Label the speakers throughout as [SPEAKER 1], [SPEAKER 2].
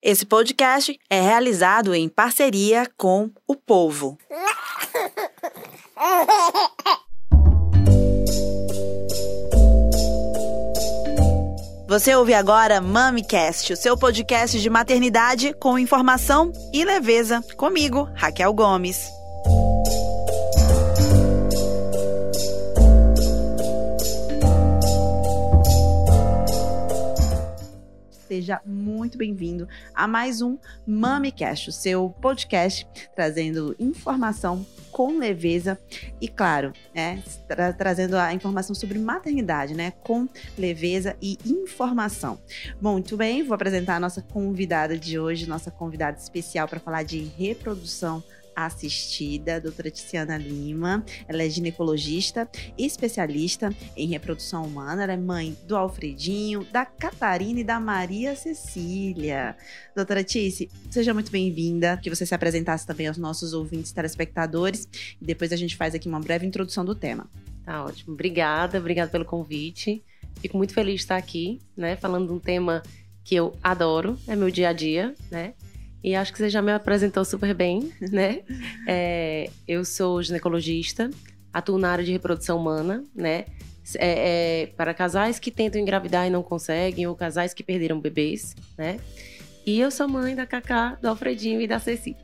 [SPEAKER 1] Esse podcast é realizado em parceria com o povo. Você ouve agora MamiCast, o seu podcast de maternidade com informação e leveza. Comigo, Raquel Gomes. Seja muito bem-vindo a mais um MamiCast, o seu podcast trazendo informação com leveza e, claro, né, tra trazendo a informação sobre maternidade, né, com leveza e informação. Muito bem, vou apresentar a nossa convidada de hoje, nossa convidada especial para falar de reprodução assistida, doutora Tiziana Lima. Ela é ginecologista e especialista em reprodução humana. Ela é mãe do Alfredinho, da Catarina e da Maria Cecília. Doutora Tice, seja muito bem-vinda. Que você se apresentasse também aos nossos ouvintes telespectadores. E depois a gente faz aqui uma breve introdução do tema.
[SPEAKER 2] Tá ótimo. Obrigada, obrigada pelo convite. Fico muito feliz de estar aqui, né, falando de um tema que eu adoro, é meu dia a dia, né? E acho que você já me apresentou super bem, né? É, eu sou ginecologista, atuo na área de reprodução humana, né? É, é, para casais que tentam engravidar e não conseguem, ou casais que perderam bebês, né? E eu sou mãe da Cacá, do Alfredinho e da Ceci.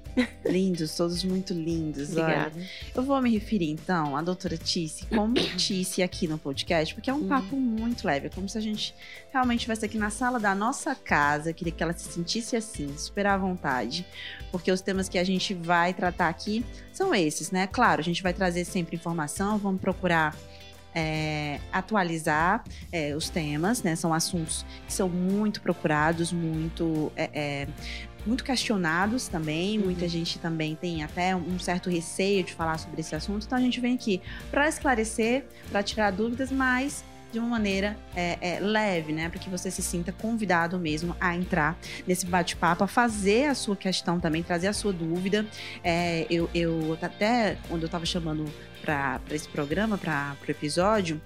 [SPEAKER 1] Lindos, todos muito lindos.
[SPEAKER 2] Obrigada.
[SPEAKER 1] Olha. Eu vou me referir, então, à doutora Tice como Tice aqui no podcast, porque é um uhum. papo muito leve. É como se a gente realmente estivesse aqui na sala da nossa casa. Eu queria que ela se sentisse assim, super à vontade. Porque os temas que a gente vai tratar aqui são esses, né? Claro, a gente vai trazer sempre informação, vamos procurar é, atualizar é, os temas, né? São assuntos que são muito procurados, muito é, é muito questionados também. Uhum. Muita gente também tem até um certo receio de falar sobre esse assunto. Então a gente vem aqui para esclarecer, para tirar dúvidas, mas de uma maneira é, é, leve, né? Para que você se sinta convidado mesmo a entrar nesse bate-papo, a fazer a sua questão também, trazer a sua dúvida. É, eu, eu até quando eu estava chamando para esse programa, para o episódio,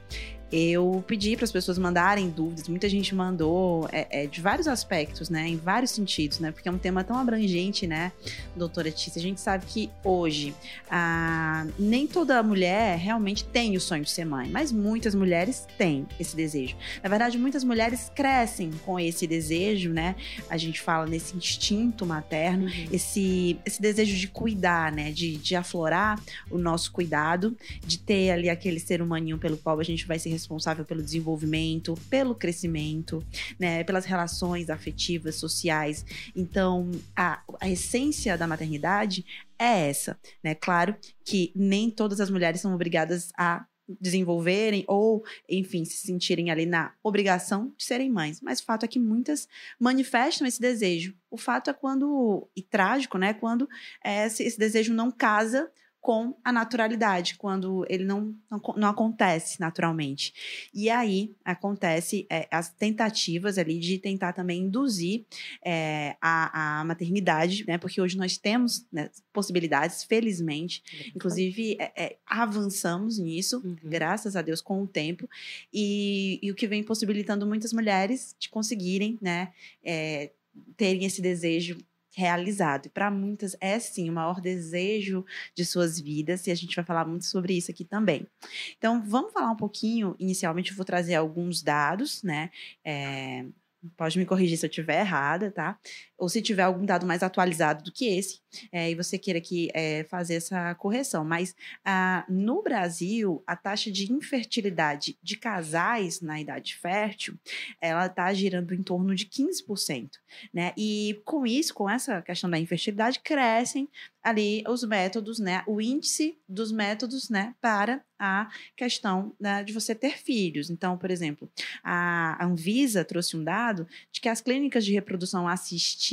[SPEAKER 1] eu pedi para as pessoas mandarem dúvidas. Muita gente mandou é, é, de vários aspectos, né? Em vários sentidos, né? Porque é um tema tão abrangente, né, doutora Tícia? A gente sabe que hoje a, nem toda mulher realmente tem o sonho de ser mãe, mas muitas mulheres têm esse desejo. Na verdade, muitas mulheres crescem com esse desejo, né? A gente fala nesse instinto materno, uhum. esse, esse desejo de cuidar, né? De, de aflorar o nosso cuidado, de ter ali aquele ser humaninho pelo qual a gente vai se responsável pelo desenvolvimento, pelo crescimento, né, pelas relações afetivas, sociais. Então, a, a essência da maternidade é essa, né? Claro que nem todas as mulheres são obrigadas a desenvolverem ou, enfim, se sentirem ali na obrigação de serem mães. Mas o fato é que muitas manifestam esse desejo. O fato é quando, e trágico, né? Quando é, esse, esse desejo não casa com a naturalidade, quando ele não, não, não acontece naturalmente. E aí acontece é, as tentativas ali de tentar também induzir é, a, a, maternidade, né? Porque hoje nós temos né, possibilidades, felizmente. Uhum. Inclusive, é, é, avançamos nisso, uhum. graças a Deus, com o tempo. E, e, o que vem possibilitando muitas mulheres de conseguirem, né? É, terem esse desejo realizado. E para muitas é sim o maior desejo de suas vidas, e a gente vai falar muito sobre isso aqui também. Então, vamos falar um pouquinho. Inicialmente, eu vou trazer alguns dados, né? É, pode me corrigir se eu estiver errada, tá? Ou se tiver algum dado mais atualizado do que esse, é, e você queira aqui é, fazer essa correção. Mas ah, no Brasil, a taxa de infertilidade de casais na idade fértil, ela está girando em torno de 15%, né? E com isso, com essa questão da infertilidade, crescem ali os métodos, né? O índice dos métodos, né? Para a questão né, de você ter filhos. Então, por exemplo, a Anvisa trouxe um dado de que as clínicas de reprodução assistida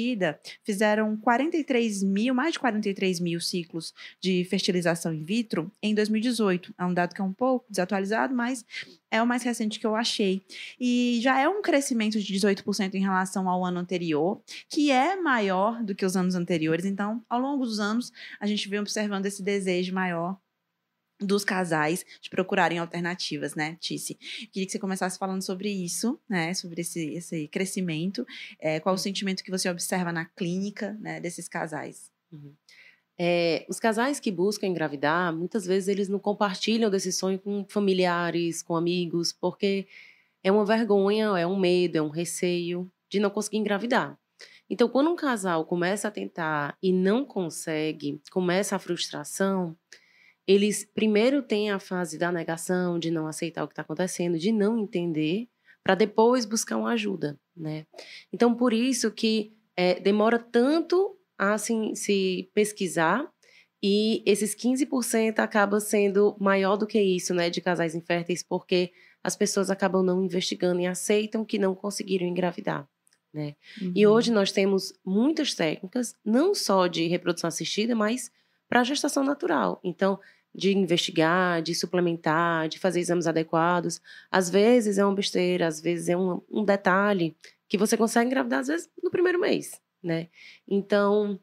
[SPEAKER 1] fizeram 43 mil, mais de 43 mil ciclos de fertilização in vitro em 2018. É um dado que é um pouco desatualizado, mas é o mais recente que eu achei. E já é um crescimento de 18% em relação ao ano anterior, que é maior do que os anos anteriores. Então, ao longo dos anos, a gente vem observando esse desejo maior dos casais de procurarem alternativas, né, Tice? Queria que você começasse falando sobre isso, né, sobre esse, esse crescimento, é, qual o sentimento que você observa na clínica, né, desses casais?
[SPEAKER 2] Uhum. É, os casais que buscam engravidar, muitas vezes eles não compartilham desse sonho com familiares, com amigos, porque é uma vergonha, é um medo, é um receio de não conseguir engravidar. Então, quando um casal começa a tentar e não consegue, começa a frustração, eles primeiro têm a fase da negação, de não aceitar o que está acontecendo, de não entender, para depois buscar uma ajuda, né? Então, por isso que é, demora tanto a assim, se pesquisar e esses 15% acaba sendo maior do que isso, né, de casais inférteis, porque as pessoas acabam não investigando e aceitam que não conseguiram engravidar. Né? Uhum. E hoje nós temos muitas técnicas, não só de reprodução assistida, mas para gestação natural. Então, de investigar, de suplementar, de fazer exames adequados. Às vezes é uma besteira, às vezes é um, um detalhe que você consegue engravidar, às vezes, no primeiro mês, né? Então,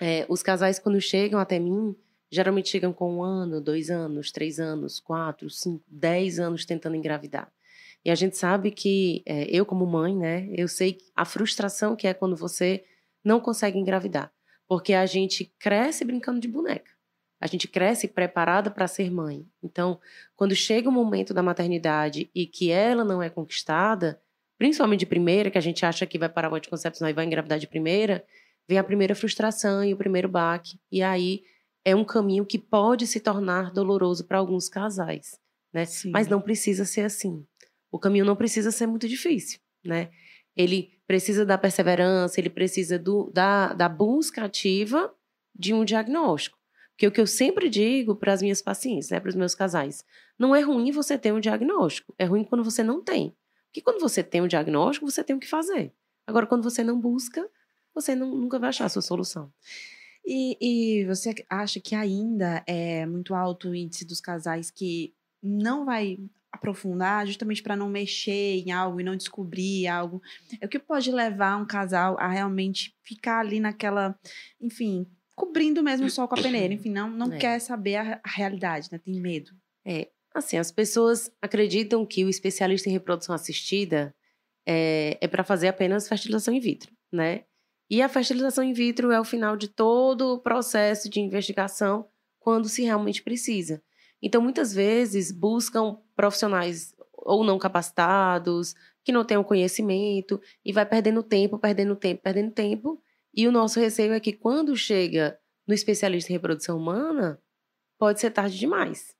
[SPEAKER 2] é, os casais, quando chegam até mim, geralmente chegam com um ano, dois anos, três anos, quatro, cinco, dez anos tentando engravidar. E a gente sabe que, é, eu como mãe, né, eu sei a frustração que é quando você não consegue engravidar. Porque a gente cresce brincando de boneca. A gente cresce preparada para ser mãe. Então, quando chega o momento da maternidade e que ela não é conquistada, principalmente de primeira, que a gente acha que vai parar o anticoncepcional e vai engravidar de primeira, vem a primeira frustração e o primeiro baque. E aí é um caminho que pode se tornar doloroso para alguns casais, né? Mas não precisa ser assim o caminho não precisa ser muito difícil, né? Ele precisa da perseverança, ele precisa do, da, da busca ativa de um diagnóstico. Porque o que eu sempre digo para as minhas pacientes, né, para os meus casais, não é ruim você ter um diagnóstico, é ruim quando você não tem. Porque quando você tem um diagnóstico, você tem o que fazer. Agora, quando você não busca, você não, nunca vai achar a sua solução.
[SPEAKER 1] E, e, você acha que ainda é muito alto o índice dos casais que não vai aprofundar, justamente para não mexer em algo e não descobrir algo. É o que pode levar um casal a realmente ficar ali naquela, enfim, cobrindo mesmo o sol com a peneira. Enfim, não, não é. quer saber a, a, realidade, né? Tem medo.
[SPEAKER 2] É, assim, as pessoas acreditam que o especialista em reprodução assistida é, é para fazer apenas fertilização in vitro, né? E a fertilização in vitro é o final de todo o processo de investigação quando se realmente precisa. Então, muitas vezes, buscam profissionais ou não capacitados, que não tenham conhecimento, e vai perdendo tempo, perdendo tempo, perdendo tempo. E o nosso receio é que quando chega no especialista em reprodução humana, pode ser tarde demais,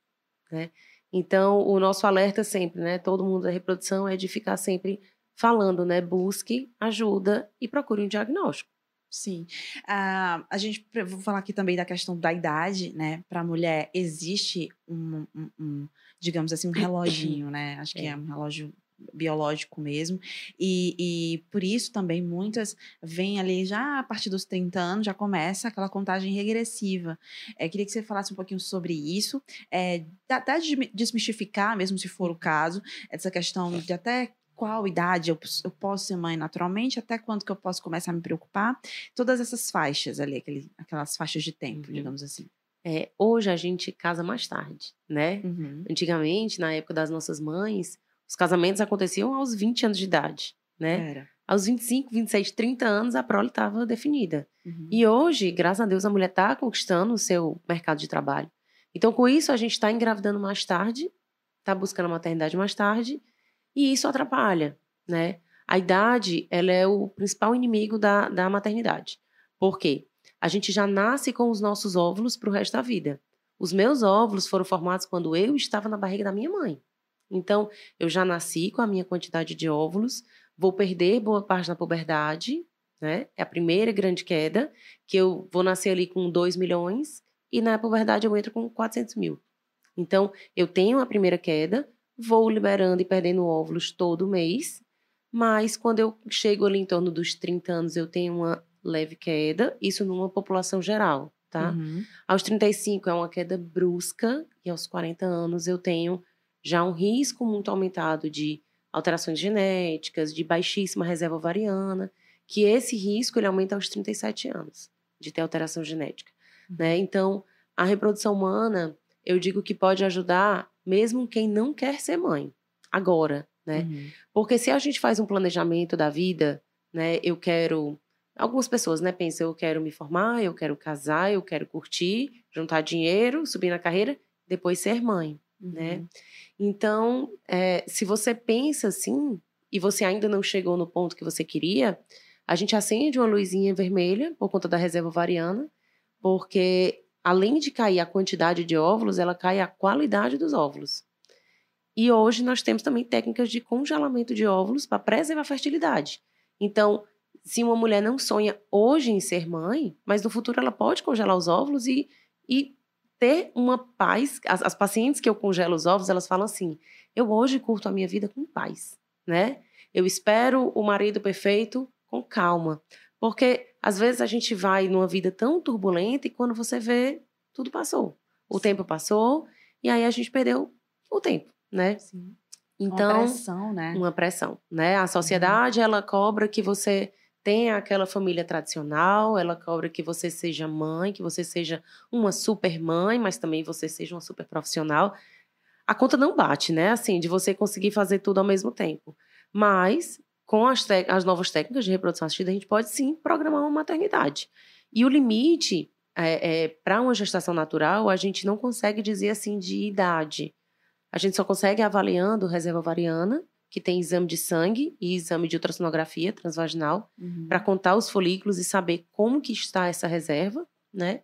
[SPEAKER 2] né? Então, o nosso alerta sempre, né, todo mundo da reprodução é de ficar sempre falando, né, busque ajuda e procure um diagnóstico.
[SPEAKER 1] Sim. Uh, a gente, vou falar aqui também da questão da idade, né? Para a mulher, existe um, um, um, digamos assim, um reloginho, né? Acho que é, é um relógio biológico mesmo. E, e, por isso também muitas vêm ali já a partir dos 30 anos, já começa aquela contagem regressiva. É, queria que você falasse um pouquinho sobre isso, é, até desmistificar, mesmo se for o caso, essa questão de até qual idade eu, eu, posso ser mãe naturalmente, até quando que eu posso começar a me preocupar. Todas essas faixas ali, aquele, aquelas faixas de tempo, uhum. digamos assim.
[SPEAKER 2] É, hoje a gente casa mais tarde, né? Uhum. Antigamente, na época das nossas mães, os casamentos aconteciam aos 20 anos de idade, né? Era. Aos 25, 26, 30 anos, a prole estava definida. Uhum. E hoje, graças a Deus, a mulher está conquistando o seu mercado de trabalho. Então, com isso, a gente está engravidando mais tarde, está buscando a maternidade mais tarde, e isso atrapalha, né? A idade, ela é o principal inimigo da, da maternidade. Por quê? A gente já nasce com os nossos óvulos para o resto da vida. Os meus óvulos foram formados quando eu estava na barriga da minha mãe. Então, eu já nasci com a minha quantidade de óvulos, vou perder boa parte da puberdade, né? É a primeira grande queda, que eu vou nascer ali com 2 milhões e na puberdade eu entro com 400 mil. Então, eu tenho a primeira queda, vou liberando e perdendo óvulos todo mês, mas quando eu chego ali em torno dos 30 anos, eu tenho uma leve queda, isso numa população geral, tá? Uhum. Aos 35 é uma queda brusca, e aos 40 anos eu tenho já um risco muito aumentado de alterações genéticas, de baixíssima reserva ovariana, que esse risco ele aumenta aos 37 anos de ter alteração genética, uhum. né? Então, a reprodução humana eu digo que pode ajudar mesmo quem não quer ser mãe, agora, né? Uhum. Porque se a gente faz um planejamento da vida, né? Eu quero. Algumas pessoas, né, pensam, eu quero me formar, eu quero casar, eu quero curtir, juntar dinheiro, subir na carreira, depois ser mãe? Uhum. né? Então, é, se você pensa assim, e você ainda não chegou no ponto que você queria, a gente acende uma luzinha vermelha por conta da reserva ovariana, porque além de cair a quantidade de óvulos, ela cai a qualidade dos óvulos. E hoje nós temos também técnicas de congelamento de óvulos para preservar a fertilidade. Então, se uma mulher não sonha hoje em ser mãe, mas no futuro ela pode congelar os óvulos e, e ter uma paz. As, as pacientes que eu congelo os óvulos, elas falam assim: eu hoje curto a minha vida com paz, né? Eu espero o marido perfeito com calma. Porque às vezes a gente vai numa vida tão turbulenta e quando você vê, tudo passou. O tempo passou e aí a gente perdeu o tempo, né? Sim.
[SPEAKER 1] Então, uma pressão, né?
[SPEAKER 2] Uma pressão, né? A sociedade, uhum. ela cobra que você tenha aquela família tradicional, ela cobra que você seja mãe, que você seja uma super mãe, mas também você seja uma super profissional. A conta não bate, né? Assim, de você conseguir fazer tudo ao mesmo tempo. Mas com as, as novas técnicas de reprodução assistida, a gente pode sim programar uma maternidade. E o limite é, é para uma gestação natural, a gente não consegue dizer assim de idade. A gente só consegue avaliando reserva ovariana, que tem exame de sangue e exame de ultrassonografia transvaginal, uhum. para contar os folículos e saber como que está essa reserva, né?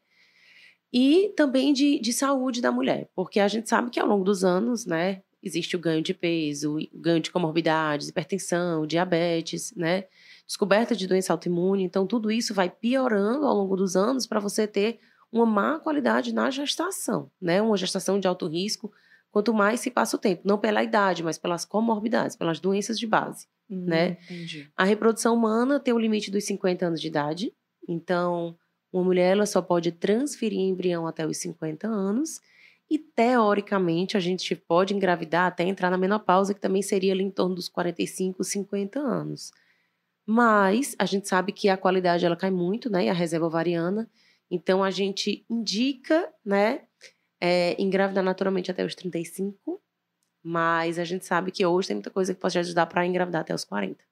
[SPEAKER 2] E também de, de saúde da mulher, porque a gente sabe que ao longo dos anos, né, existe o ganho de peso, o ganho de comorbidades, hipertensão, diabetes, né? Descoberta de doença autoimune. Então, tudo isso vai piorando ao longo dos anos para você ter uma má qualidade na gestação, né? Uma gestação de alto risco, quanto mais se passa o tempo. Não pela idade, mas pelas comorbidades, pelas doenças de base, hum, né? Entendi. A reprodução humana tem o limite dos 50 anos de idade. Então, uma mulher ela só pode transferir embrião até os 50 anos e teoricamente a gente pode engravidar até entrar na menopausa, que também seria ali em torno dos 45, 50 anos. Mas a gente sabe que a qualidade ela cai muito, né? E a reserva ovariana. Então a gente indica, né? É, engravidar naturalmente até os 35, mas a gente sabe que hoje tem muita coisa que pode ajudar para engravidar até os 40.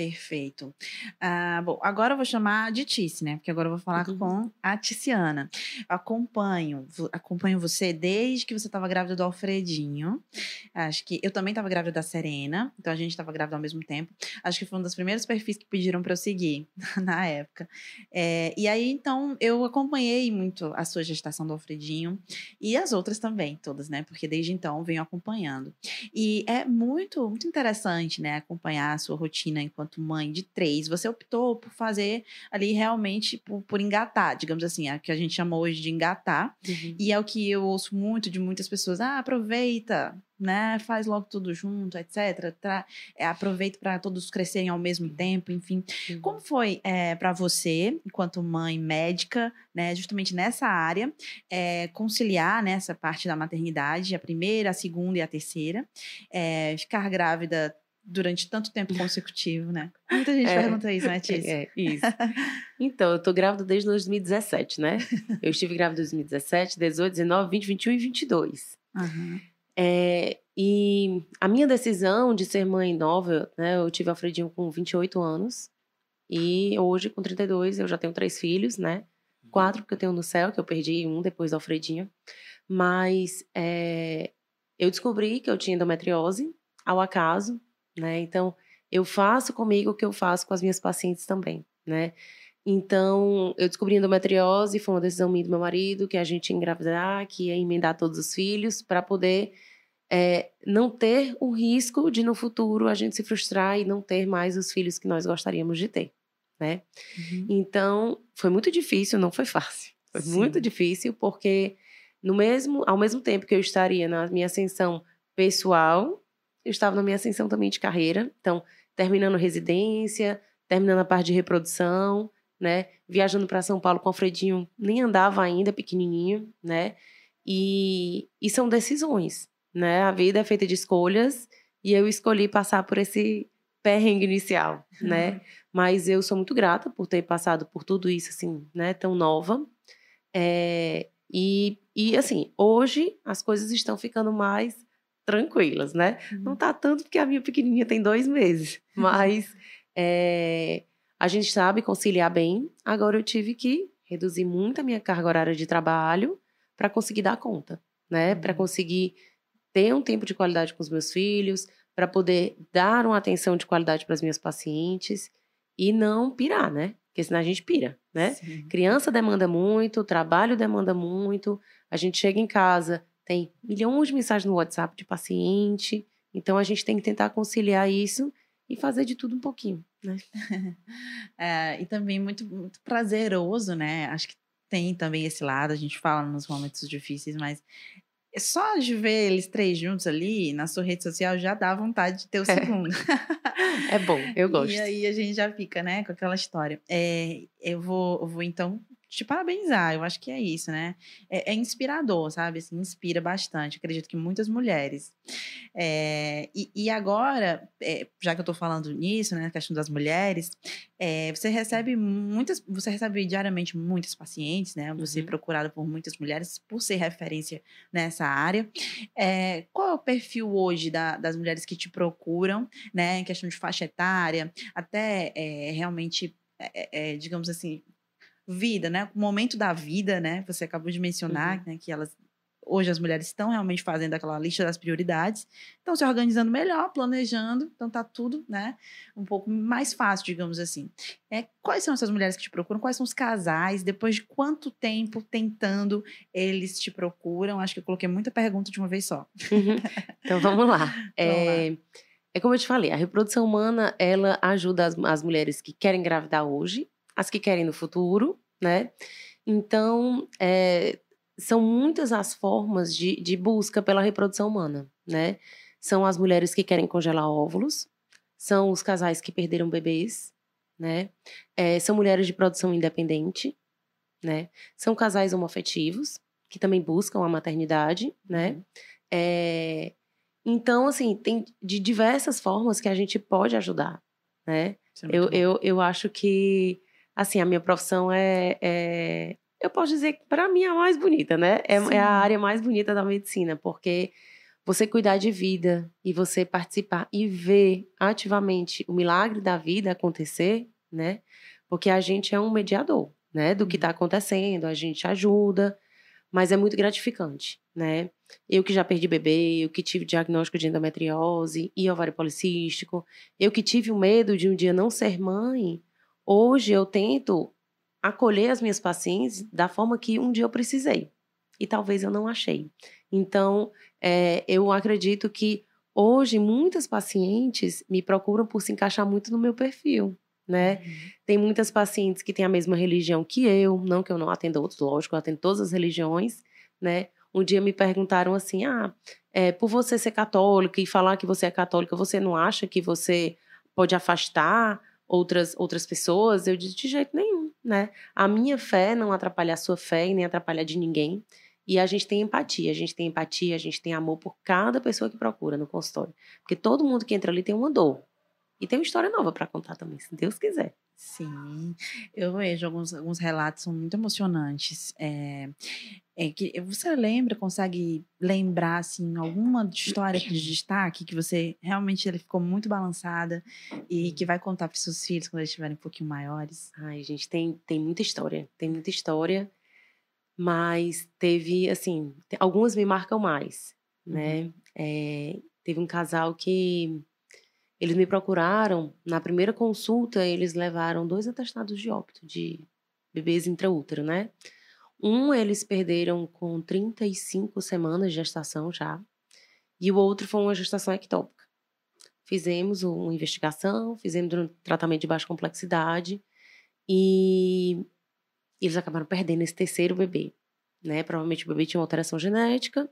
[SPEAKER 1] Perfeito. Ah, bom, agora eu vou chamar de Tice, né? Porque agora eu vou falar uhum. com a Ticiana. Acompanho, acompanho você desde que você estava grávida do Alfredinho. Acho que eu também estava grávida da Serena, então a gente estava grávida ao mesmo tempo. Acho que foi um dos primeiros perfis que pediram para eu seguir na época. É, e aí, então, eu acompanhei muito a sua gestação do Alfredinho e as outras também, todas, né? Porque desde então venho acompanhando. E é muito, muito interessante, né? Acompanhar a sua rotina enquanto enquanto mãe de três, você optou por fazer ali realmente por, por engatar, digamos assim, a que a gente chama hoje de engatar. Uhum. E é o que eu ouço muito de muitas pessoas: ah, aproveita, né? Faz logo tudo junto, etc. Tra é, aproveita para todos crescerem ao mesmo uhum. tempo, enfim. Uhum. Como foi é, para você, enquanto mãe médica, né, justamente nessa área, é, conciliar nessa né, parte da maternidade, a primeira, a segunda e a terceira, é, ficar grávida durante tanto tempo consecutivo, né? Muita gente é, pergunta isso, né, Tícia?
[SPEAKER 2] É, isso. Então, eu tô grávida desde 2017, né? Eu estive grávida em 2017, 18, 19, 20, 21 e 22. Uhum. É, e a minha decisão de ser mãe nova, né? Eu tive Alfredinho com 28 anos. E hoje, com 32, eu já tenho três filhos, né? Quatro que eu tenho no céu, que eu perdi um depois do Alfredinho. Mas é, eu descobri que eu tinha endometriose ao acaso, né? Então, eu faço comigo o que eu faço com as minhas pacientes também, né? Então, eu descobri endometriose, foi uma decisão minha do meu marido, que a gente ia engravidar, que ia emendar todos os filhos, para poder é, não ter o risco de no futuro a gente se frustrar e não ter mais os filhos que nós gostaríamos de ter, né? Uhum. Então, foi muito difícil, não foi fácil. Foi Sim. muito difícil, porque no mesmo, ao mesmo tempo que eu estaria na minha ascensão pessoal, eu estava na minha ascensão também de carreira, então, terminando residência, terminando a parte de reprodução, né? Viajando para São Paulo com o Alfredinho, nem andava ainda, pequenininho, né? E, e são decisões, né? A vida é feita de escolhas e eu escolhi passar por esse perrengue inicial, né? Uhum. Mas eu sou muito grata por ter passado por tudo isso, assim, né? Tão nova. É, E, e assim, hoje as coisas estão ficando mais tranquilas, né? Uhum. Não tá tanto porque a minha pequenininha tem dois meses, mas é, a gente sabe conciliar bem. Agora eu tive que reduzir muito a minha carga horária de trabalho para conseguir dar conta, né? Uhum. Para conseguir ter um tempo de qualidade com os meus filhos, para poder dar uma atenção de qualidade para as minhas pacientes e não pirar, né? Porque senão a gente pira, né? Sim. Criança demanda muito, trabalho demanda muito, a gente chega em casa, tem milhões de mensagens no WhatsApp de paciente, então a gente tem que tentar conciliar isso e fazer de tudo um pouquinho, né?
[SPEAKER 1] é, e também muito, muito prazeroso, né? Acho que tem também esse lado, a gente fala nos momentos difíceis, mas só de ver eles três juntos ali na sua rede social já dá vontade de ter o é. segundo.
[SPEAKER 2] É, é bom, eu gosto.
[SPEAKER 1] E aí a gente já fica, né, com aquela história. É, eu, vou, eu vou então te parabenizar, eu acho que é isso, né? É, é inspirador, sabe? Assim, inspira bastante. Acredito que muitas mulheres. É, e, e, agora, é, já que eu tô falando nisso, né, questão das mulheres, é, você recebe muitas, você recebe diariamente muitos pacientes, né? Você é uhum. é procurado por muitas mulheres por ser referência nessa área. É, qual é o perfil hoje da, das mulheres que te procuram, né? Em questão de faixa etária, até realmente é, é, digamos assim, vida, né? O momento da vida, né? Você acabou de mencionar uhum. né, que elas hoje as mulheres estão realmente fazendo aquela lista das prioridades, estão se organizando melhor, planejando, então tá tudo, né, um pouco mais fácil, digamos assim. É, quais são essas mulheres que te procuram? Quais são os casais? Depois de quanto tempo tentando eles te procuram? Acho que eu coloquei muita pergunta de uma vez só.
[SPEAKER 2] Uhum. Então vamos lá. vamos é... lá. É como eu te falei, a reprodução humana, ela ajuda as, as mulheres que querem engravidar hoje as que querem no futuro, né? Então, é, são muitas as formas de, de busca pela reprodução humana, né? São as mulheres que querem congelar óvulos, são os casais que perderam bebês, né? É, são mulheres de produção independente, né? São casais homoafetivos, que também buscam a maternidade, né? Uhum. É, então, assim, tem de diversas formas que a gente pode ajudar, né? É eu, eu, eu acho que assim, a minha profissão é, é eu posso dizer que para mim é a mais bonita, né? É, é, a área mais bonita da medicina, porque você cuidar de vida e você participar e ver ativamente o milagre da vida acontecer, né? Porque a gente é um mediador, né? Do que está uhum. acontecendo, a gente ajuda, mas é muito gratificante, né? Eu que já perdi bebê, eu que tive diagnóstico de endometriose e ovário policístico, eu que tive o medo de um dia não ser mãe, Hoje eu tento acolher as minhas pacientes da forma que um dia eu precisei e talvez eu não achei. Então, é, eu acredito que hoje muitas pacientes me procuram por se encaixar muito no meu perfil. Né? Uhum. Tem muitas pacientes que têm a mesma religião que eu, não que eu não atenda outros, lógico, eu atendo todas as religiões, né? Um dia me perguntaram assim: ah, é, por você ser católica e falar que você é católica, você não acha que você pode afastar outras, outras pessoas, eu disse de jeito nenhum, né? A minha fé não atrapalha a sua fé e nem atrapalha de ninguém. E a gente tem empatia, a gente tem empatia, a gente tem amor por cada pessoa que procura no consultório. Porque todo mundo que entra ali tem uma dor. E tem uma história nova para contar também, se Deus quiser.
[SPEAKER 1] Sim, eu vejo alguns, alguns relatos são muito emocionantes. É, é que você lembra, consegue lembrar assim alguma história de destaque que você realmente ele ficou muito balançada e que vai contar para seus filhos quando eles estiverem um pouquinho maiores?
[SPEAKER 2] Ai, gente, tem tem muita história, tem muita história, mas teve assim, algumas me marcam mais, né? Uhum. É, teve um casal que eles me procuraram, na primeira consulta, eles levaram dois atestados de óbito de bebês intraútero, né? Um eles perderam com 35 semanas de gestação já, e o outro foi uma gestação ectópica. Fizemos uma investigação, fizemos um tratamento de baixa complexidade e eles acabaram perdendo esse terceiro bebê, né? Provavelmente o bebê tinha uma alteração genética,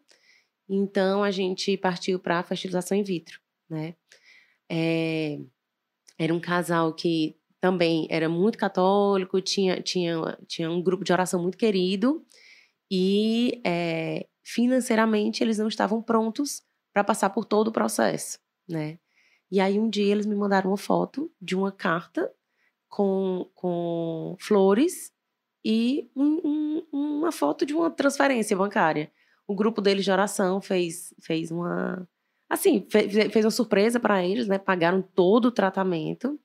[SPEAKER 2] então a gente partiu para a fertilização in vitro, né? É, era um casal que também era muito católico, tinha, tinha, tinha um grupo de oração muito querido e é, financeiramente eles não estavam prontos para passar por todo o processo, né? E aí um dia eles me mandaram uma foto de uma carta com, com flores e um, um, uma foto de uma transferência bancária. O grupo deles de oração fez, fez uma. Assim, fez, uma surpresa para eles, né? Pagaram todo o tratamento.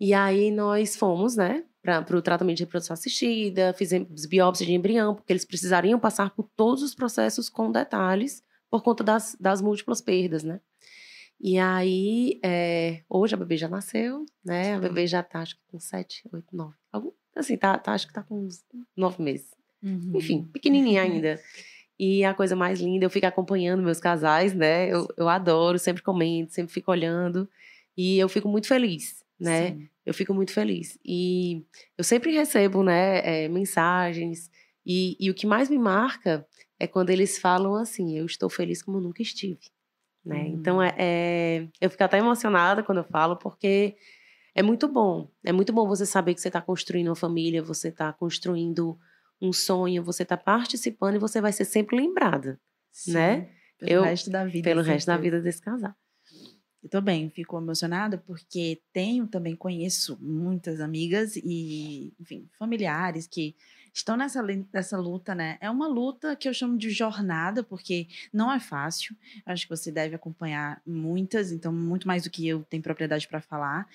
[SPEAKER 2] E aí nós fomos, né, para o tratamento de reprodução assistida, fizemos biópsia de embrião, porque eles precisariam passar por todos os processos com detalhes por conta das, das múltiplas perdas, né? E aí, é, hoje a bebê já nasceu, né? A bebê já tá, acho que com sete, oito, nove. Algum, assim, tá, tá, acho que tá com uns nove meses. Uhum. Enfim, pequenininha ainda. E a coisa mais linda, eu fico acompanhando meus casais, né? Eu, eu adoro, sempre comento, sempre fico olhando. E eu fico muito feliz, né? Sim. Eu fico muito feliz. E eu sempre recebo, né, é, mensagens. E, e o que mais me marca é quando eles falam assim: eu estou feliz como nunca estive. Né? Uhum. Então, é, é, eu fico até emocionada quando eu falo, porque é muito bom. É muito bom você saber que você está construindo uma família, você está construindo um sonho, você está participando e você vai ser sempre lembrada, Sim, né?
[SPEAKER 1] Pelo eu, resto da vida.
[SPEAKER 2] Pelo resto da vida desse casal.
[SPEAKER 1] Eu também fico emocionada porque tenho também conheço muitas amigas e, enfim, familiares que estão nessa, nessa luta, né? É uma luta que eu chamo de jornada, porque não é fácil. Acho que você deve acompanhar muitas, então, muito mais do que eu tenho propriedade para falar.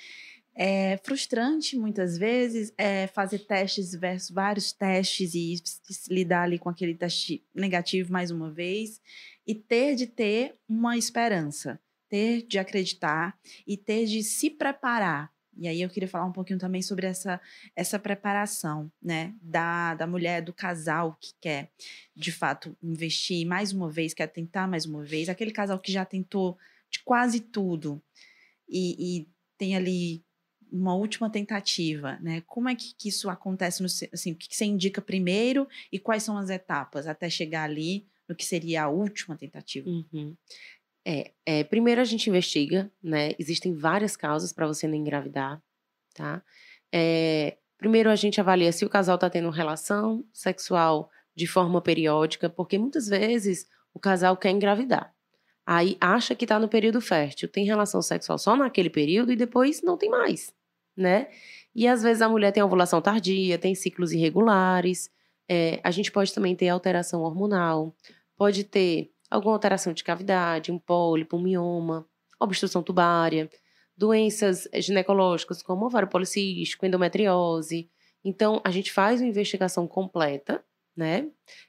[SPEAKER 1] É frustrante muitas vezes é fazer testes versus vários testes e lidar ali com aquele teste negativo mais uma vez e ter de ter uma esperança, ter de acreditar e ter de se preparar. E aí eu queria falar um pouquinho também sobre essa, essa preparação, né, da, da mulher, do casal que quer, de fato, investir mais uma vez, quer tentar mais uma vez, aquele casal que já tentou de quase tudo e, e tem ali uma última tentativa, né? Como é que, que isso acontece, no, assim, o que, que você indica primeiro e quais são as etapas até chegar ali no que seria a última tentativa?
[SPEAKER 2] Uhum. É, é, primeiro a gente investiga, né? Existem várias causas para você não engravidar, tá? É, primeiro a gente avalia se o casal está tendo relação sexual de forma periódica, porque muitas vezes o casal quer engravidar. Aí acha que está no período fértil, tem relação sexual só naquele período e depois não tem mais, né? E às vezes a mulher tem ovulação tardia, tem ciclos irregulares. É, a gente pode também ter alteração hormonal, pode ter alguma alteração de cavidade, um pólipo, um mioma, obstrução tubária, doenças ginecológicas como ovário policístico, endometriose. Então, a gente faz uma investigação completa, né?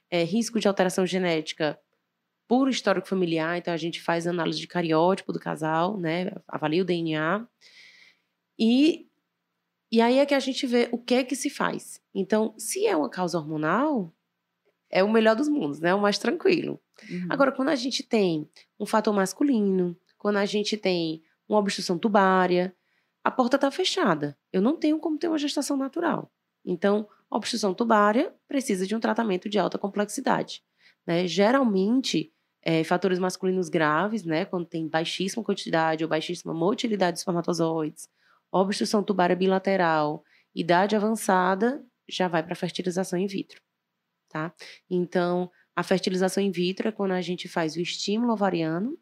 [SPEAKER 2] É, risco de alteração genética por histórico familiar, então a gente faz análise de cariótipo do casal, né? Avalia o DNA. E, e aí é que a gente vê o que é que se faz. Então, se é uma causa hormonal, é o melhor dos mundos, né? O mais tranquilo. Uhum. Agora, quando a gente tem um fator masculino, quando a gente tem uma obstrução tubária, a porta está fechada. Eu não tenho como ter uma gestação natural. Então, obstrução tubária precisa de um tratamento de alta complexidade. Né? Geralmente, é, fatores masculinos graves, né, quando tem baixíssima quantidade ou baixíssima motilidade de espermatozoides, obstrução tubária bilateral, idade avançada, já vai para fertilização in vitro tá? Então, a fertilização in vitro é quando a gente faz o estímulo ovariano,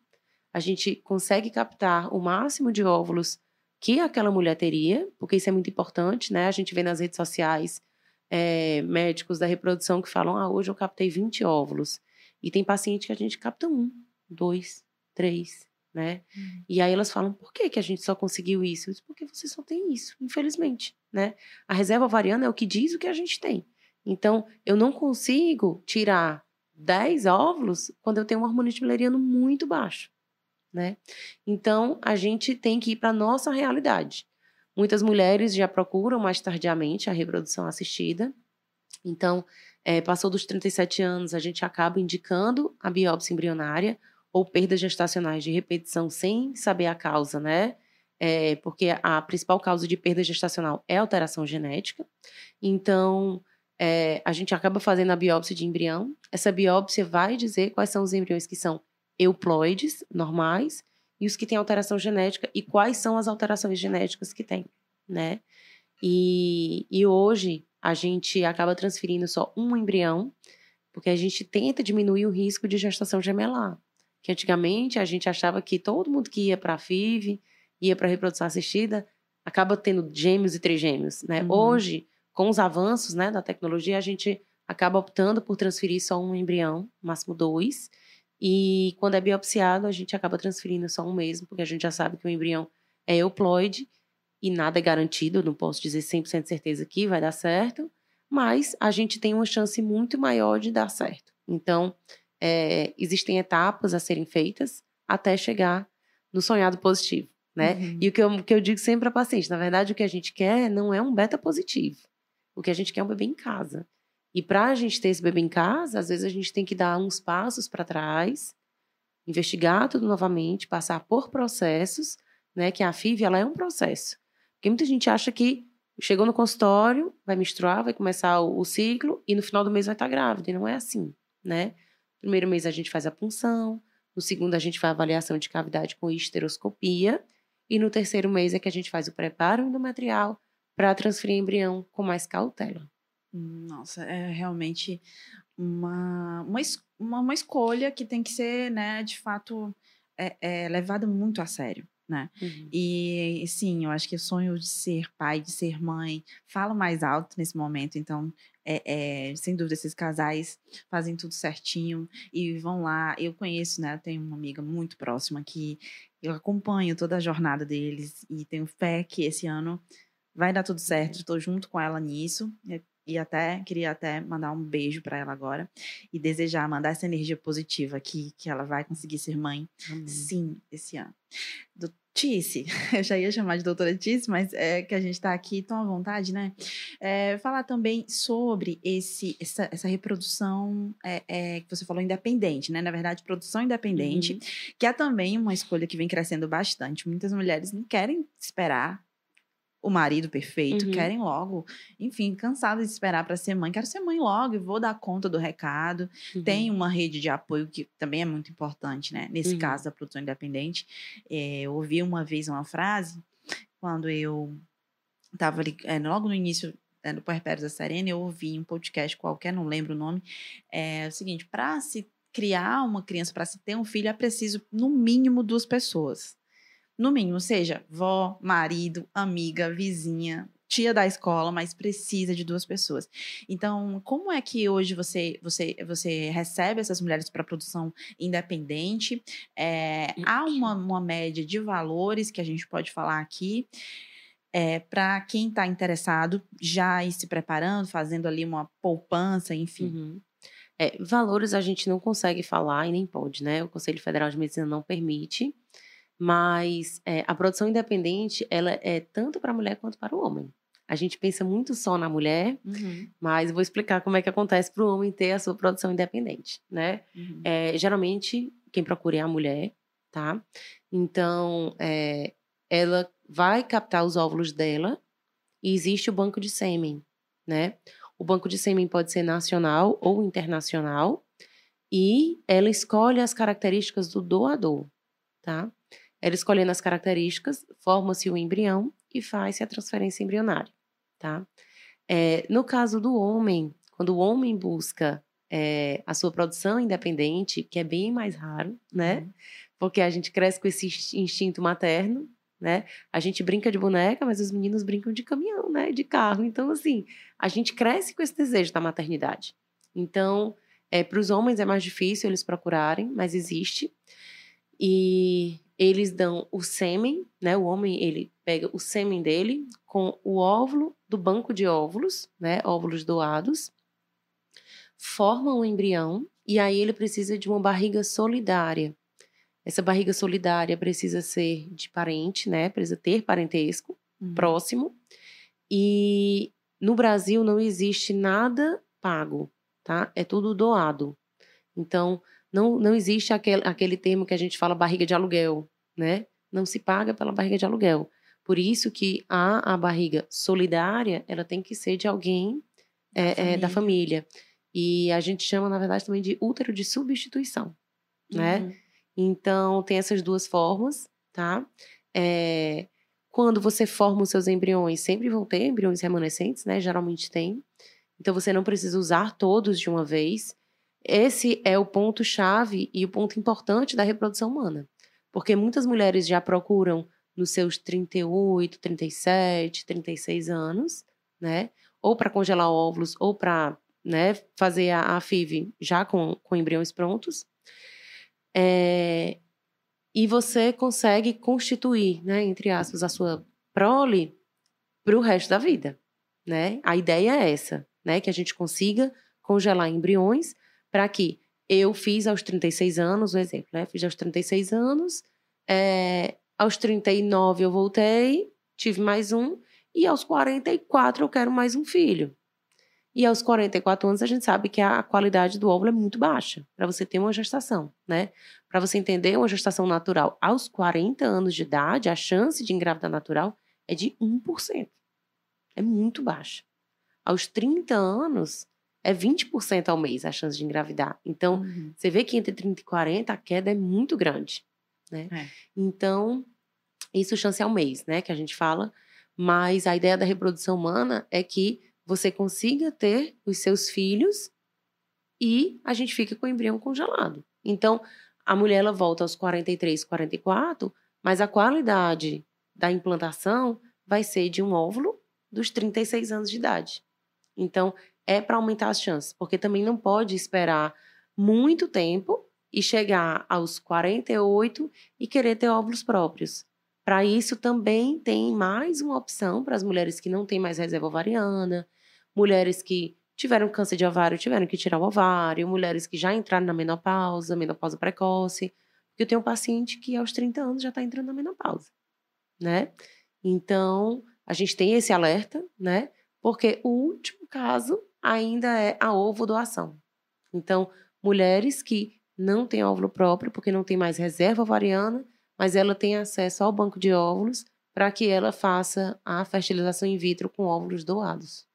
[SPEAKER 2] a gente consegue captar o máximo de óvulos que aquela mulher teria, porque isso é muito importante, né? A gente vê nas redes sociais é, médicos da reprodução que falam: ah, hoje eu captei 20 óvulos. E tem paciente que a gente capta um, dois, três, né? Uhum. E aí elas falam: por que, que a gente só conseguiu isso? Disse, porque você só tem isso, infelizmente, né? A reserva ovariana é o que diz o que a gente tem. Então, eu não consigo tirar 10 óvulos quando eu tenho um hormonite bileriano muito baixo, né? Então, a gente tem que ir para a nossa realidade. Muitas mulheres já procuram mais tardiamente a reprodução assistida. Então, é, passou dos 37 anos, a gente acaba indicando a biópsia embrionária ou perdas gestacionais de repetição sem saber a causa, né? É, porque a principal causa de perda gestacional é alteração genética. Então, é, a gente acaba fazendo a biópsia de embrião. Essa biópsia vai dizer quais são os embriões que são euploides, normais, e os que têm alteração genética, e quais são as alterações genéticas que tem, né? E, e hoje a gente acaba transferindo só um embrião, porque a gente tenta diminuir o risco de gestação gemelar. Que antigamente a gente achava que todo mundo que ia para a FIV, ia para a reprodução assistida, acaba tendo gêmeos e trigêmeos, né? Uhum. Hoje com os avanços né, da tecnologia, a gente acaba optando por transferir só um embrião, máximo dois. E quando é biopsiado, a gente acaba transferindo só um mesmo, porque a gente já sabe que o embrião é euploide e nada é garantido, não posso dizer 100% de certeza que vai dar certo, mas a gente tem uma chance muito maior de dar certo. Então, é, existem etapas a serem feitas até chegar no sonhado positivo, né? Uhum. E o que eu, que eu digo sempre para paciente, na verdade, o que a gente quer não é um beta positivo. O que a gente quer é um bebê em casa. E para a gente ter esse bebê em casa, às vezes a gente tem que dar uns passos para trás, investigar tudo novamente, passar por processos, né? Que a FIV ela é um processo. Porque muita gente acha que chegou no consultório, vai menstruar, vai começar o, o ciclo e no final do mês vai estar tá grávida. E não é assim, né? Primeiro mês a gente faz a punção, no segundo a gente faz a avaliação de cavidade com esteroscopia e no terceiro mês é que a gente faz o preparo endometrial para transferir embrião com mais cautela.
[SPEAKER 1] Nossa, é realmente uma, uma, uma, uma escolha que tem que ser, né, de fato, é, é levada muito a sério né? Uhum. E sim, eu acho que o sonho de ser pai, de ser mãe, fala mais alto nesse momento. Então, é, é, sem dúvida, esses casais fazem tudo certinho e vão lá. Eu conheço, né? Tenho uma amiga muito próxima que eu acompanho toda a jornada deles e tenho fé que esse ano vai dar tudo certo. Estou uhum. junto com ela nisso. E até queria até mandar um beijo para ela agora e desejar mandar essa energia positiva aqui que ela vai conseguir ser mãe, Amém. sim, esse ano. Do Tice, eu já ia chamar de doutora Tice, mas é que a gente está aqui tão à vontade, né? É, falar também sobre esse, essa, essa reprodução é, é, que você falou independente, né? Na verdade, produção independente, uhum. que é também uma escolha que vem crescendo bastante. Muitas mulheres não querem esperar o marido perfeito, uhum. querem logo, enfim, cansadas de esperar para ser mãe, quero ser mãe logo e vou dar conta do recado. Uhum. Tem uma rede de apoio que também é muito importante, né? Nesse uhum. caso da produção independente. É, eu ouvi uma vez uma frase, quando eu estava ali, é, logo no início é, do Puerpério da Serena, eu ouvi um podcast qualquer, não lembro o nome, é o seguinte, para se criar uma criança, para se ter um filho, é preciso, no mínimo, duas pessoas no mínimo, seja vó, marido, amiga, vizinha, tia da escola, mas precisa de duas pessoas. Então, como é que hoje você você você recebe essas mulheres para produção independente? É, há uma, uma média de valores que a gente pode falar aqui. É, para quem está interessado, já ir se preparando, fazendo ali uma poupança, enfim. Uhum.
[SPEAKER 2] É, valores a gente não consegue falar e nem pode, né? O Conselho Federal de Medicina não permite. Mas é, a produção independente, ela é tanto para a mulher quanto para o homem. A gente pensa muito só na mulher, uhum. mas vou explicar como é que acontece para o homem ter a sua produção independente, né? Uhum. É, geralmente, quem procura é a mulher, tá? Então, é, ela vai captar os óvulos dela e existe o banco de sêmen, né? O banco de sêmen pode ser nacional ou internacional e ela escolhe as características do doador, tá? Ela escolhendo as características, forma-se o embrião e faz-se a transferência embrionária, tá? É, no caso do homem, quando o homem busca é, a sua produção independente, que é bem mais raro, né? Uhum. Porque a gente cresce com esse instinto materno, né? A gente brinca de boneca, mas os meninos brincam de caminhão, né? De carro. Então, assim, a gente cresce com esse desejo da maternidade. Então, é, para os homens é mais difícil eles procurarem, mas existe. E eles dão o sêmen, né? O homem, ele pega o sêmen dele com o óvulo do banco de óvulos, né? Óvulos doados, forma um embrião e aí ele precisa de uma barriga solidária. Essa barriga solidária precisa ser de parente, né? Precisa ter parentesco uhum. próximo. E no Brasil não existe nada pago, tá? É tudo doado. Então, não, não existe aquele, aquele termo que a gente fala barriga de aluguel, né? Não se paga pela barriga de aluguel. Por isso que a, a barriga solidária, ela tem que ser de alguém da, é, família. É, da família. E a gente chama, na verdade, também de útero de substituição, né? uhum. né? Então, tem essas duas formas, tá? É, quando você forma os seus embriões, sempre vão ter embriões remanescentes, né? Geralmente tem. Então, você não precisa usar todos de uma vez. Esse é o ponto-chave e o ponto importante da reprodução humana. Porque muitas mulheres já procuram nos seus 38, 37, 36 anos, né? ou para congelar óvulos, ou para né, fazer a, a FIV já com, com embriões prontos. É, e você consegue constituir, né, entre aspas, a sua prole para o resto da vida, né? A ideia é essa, né, que a gente consiga congelar embriões para que eu fiz aos 36 anos, um exemplo, né? Fiz aos 36 anos, é, aos 39 eu voltei, tive mais um, e aos 44 eu quero mais um filho. E aos 44 anos a gente sabe que a qualidade do óvulo é muito baixa para você ter uma gestação, né? Para você entender uma gestação natural aos 40 anos de idade, a chance de engravidar natural é de 1%. É muito baixa. Aos 30 anos é 20% ao mês a chance de engravidar. Então, uhum. você vê que entre 30 e 40 a queda é muito grande, né? É. Então, isso chance ao mês, né, que a gente fala, mas a ideia da reprodução humana é que você consiga ter os seus filhos e a gente fica com o embrião congelado. Então, a mulher ela volta aos 43, 44, mas a qualidade da implantação vai ser de um óvulo dos 36 anos de idade. Então, é para aumentar as chances, porque também não pode esperar muito tempo e chegar aos 48 e querer ter óvulos próprios. Para isso, também tem mais uma opção para as mulheres que não têm mais reserva ovariana, mulheres que tiveram câncer de ovário, tiveram que tirar o ovário, mulheres que já entraram na menopausa, menopausa precoce. Porque eu tenho um paciente que aos 30 anos já está entrando na menopausa, né? Então, a gente tem esse alerta, né? Porque o último caso ainda é a ovo doação. Então, mulheres que não têm óvulo próprio, porque não tem mais reserva ovariana, mas ela tem acesso ao banco de óvulos para que ela faça a fertilização in vitro com óvulos doados.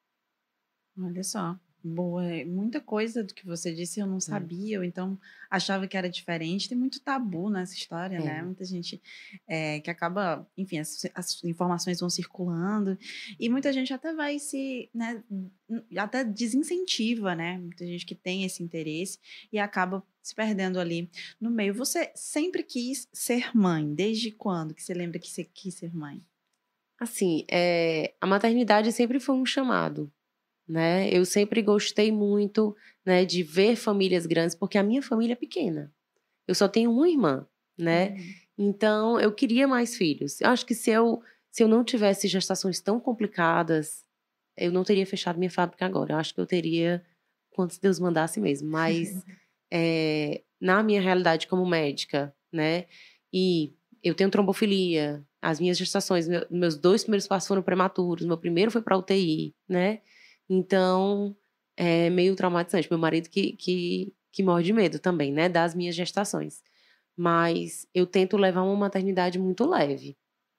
[SPEAKER 1] Olha só, boa. É muita coisa do que você disse eu não sabia, ou então achava que era diferente. Tem muito tabu nessa história, né? É. Muita gente é, que acaba, enfim, as, as informações vão circulando e muita gente até vai se, né, até desincentiva, né? Muita gente que tem esse interesse e acaba se perdendo ali no meio. Você sempre quis ser mãe? Desde quando que você lembra que você quis ser mãe?
[SPEAKER 2] Assim, é, a maternidade sempre foi um chamado né? Eu sempre gostei muito, né, de ver famílias grandes, porque a minha família é pequena. Eu só tenho uma irmã, né? Uhum. Então, eu queria mais filhos. Eu acho que se eu se eu não tivesse gestações tão complicadas, eu não teria fechado minha fábrica agora. Eu acho que eu teria quantos Deus mandasse mesmo. Mas é, na minha realidade como médica, né? E eu tenho trombofilia. As minhas gestações, meus dois primeiros passos foram prematuros. Meu primeiro foi para UTI, né? Então, é meio traumatizante. Meu marido que, que, que morre de medo também, né? Das minhas gestações. Mas eu tento levar uma maternidade muito leve,